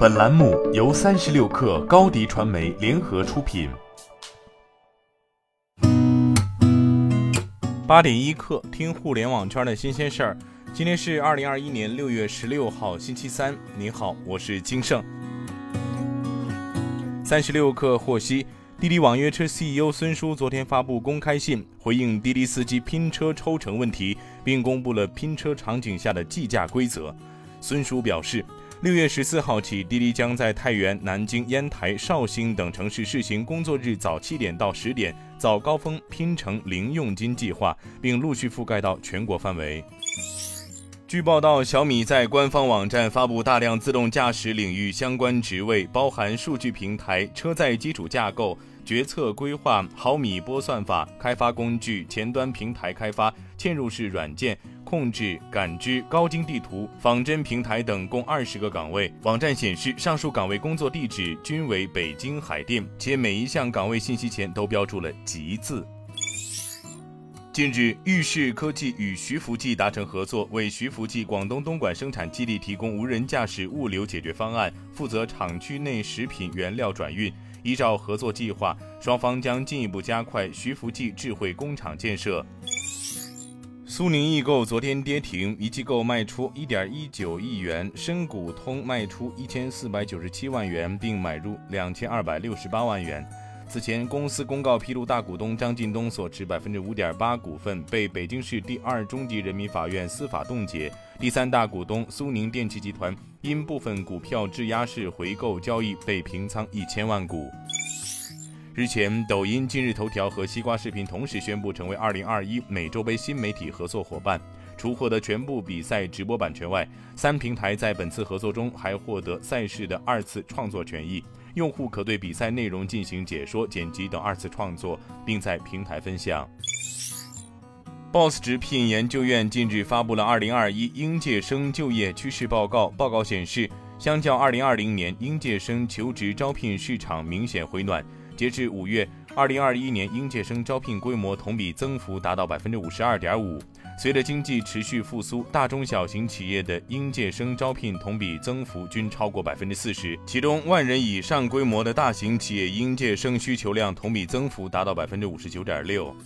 本栏目由三十六氪高低传媒联合出品。八点一刻，听互联网圈的新鲜事儿。今天是二零二一年六月十六号，星期三。你好，我是金盛。三十六氪获悉，滴滴网约车 CEO 孙叔昨天发布公开信，回应滴滴司机拼车抽成问题，并公布了拼车场景下的计价规则。孙叔表示。六月十四号起，滴滴将在太原、南京、烟台、绍兴等城市试行工作日早七点到十点、早高峰拼乘零佣金计划，并陆续覆盖到全国范围。据报道，小米在官方网站发布大量自动驾驶领域相关职位，包含数据平台、车载基础架构、决策规划、毫米波算法、开发工具、前端平台开发、嵌入式软件。控制、感知、高精地图、仿真平台等共二十个岗位。网站显示，上述岗位工作地址均为北京海淀，且每一项岗位信息前都标注了“吉”字。近日，玉视科技与徐福记达成合作，为徐福记广东东莞生产基地提供无人驾驶物流解决方案，负责厂区内食品原料转运。依照合作计划，双方将进一步加快徐福记智慧工厂建设。苏宁易购昨天跌停，一机构卖出一点一九亿元，深股通卖出一千四百九十七万元，并买入两千二百六十八万元。此前，公司公告披露，大股东张近东所持百分之五点八股份被北京市第二中级人民法院司法冻结，第三大股东苏宁电器集团因部分股票质押式回购交易被平仓一千万股。日前，抖音、今日头条和西瓜视频同时宣布成为2021美洲杯新媒体合作伙伴。除获得全部比赛直播版权外，三平台在本次合作中还获得赛事的二次创作权益，用户可对比赛内容进行解说、剪辑等二次创作，并在平台分享。Boss 直聘研究院近日发布了2021应届生就业趋势报告，报告显示，相较2020年，应届生求职招聘市场明显回暖。截至五月，二零二一年应届生招聘规模同比增幅达到百分之五十二点五。随着经济持续复苏，大中小型企业的应届生招聘同比增幅均超过百分之四十，其中万人以上规模的大型企业应届生需求量同比增幅达到百分之五十九点六。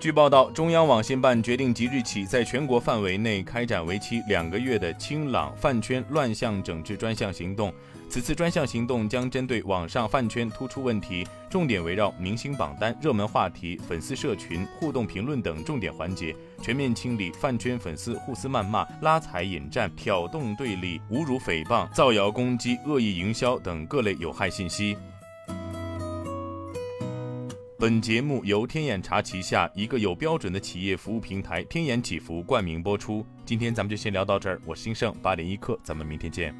据报道，中央网信办决定即日起，在全国范围内开展为期两个月的“清朗饭圈乱象整治专项行动”。此次专项行动将针对网上饭圈突出问题，重点围绕明星榜单、热门话题、粉丝社群、互动评论等重点环节，全面清理饭圈粉丝互撕谩骂、拉踩引战、挑动对立、侮辱诽谤、造谣攻击、恶意营销等各类有害信息。本节目由天眼查旗下一个有标准的企业服务平台天眼祈福冠名播出。今天咱们就先聊到这儿，我是兴盛八点一刻，咱们明天见。